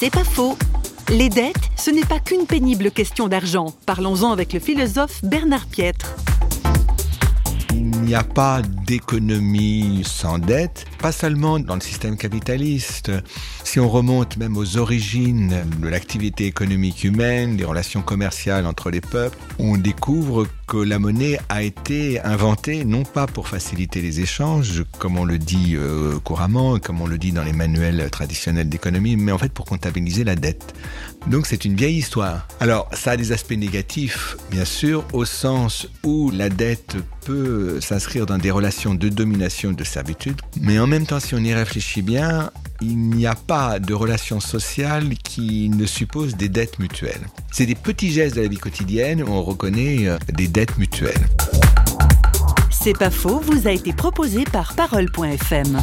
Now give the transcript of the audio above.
C'est pas faux. Les dettes, ce n'est pas qu'une pénible question d'argent. Parlons-en avec le philosophe Bernard Pietre. Il n'y a pas d'économie sans dette, pas seulement dans le système capitaliste. Si on remonte même aux origines de l'activité économique humaine, des relations commerciales entre les peuples, on découvre que la monnaie a été inventée non pas pour faciliter les échanges, comme on le dit euh, couramment, comme on le dit dans les manuels traditionnels d'économie, mais en fait pour comptabiliser la dette. Donc c'est une vieille histoire. Alors ça a des aspects négatifs, bien sûr, au sens où la dette peut s'inscrire dans des relations de domination de servitude, mais en même temps, si on y réfléchit bien, il n'y a pas de relation sociale qui ne suppose des dettes mutuelles. C'est des petits gestes de la vie quotidienne où on reconnaît euh, des dettes mutuelles. C'est pas faux, vous a été proposé par Parole.fm.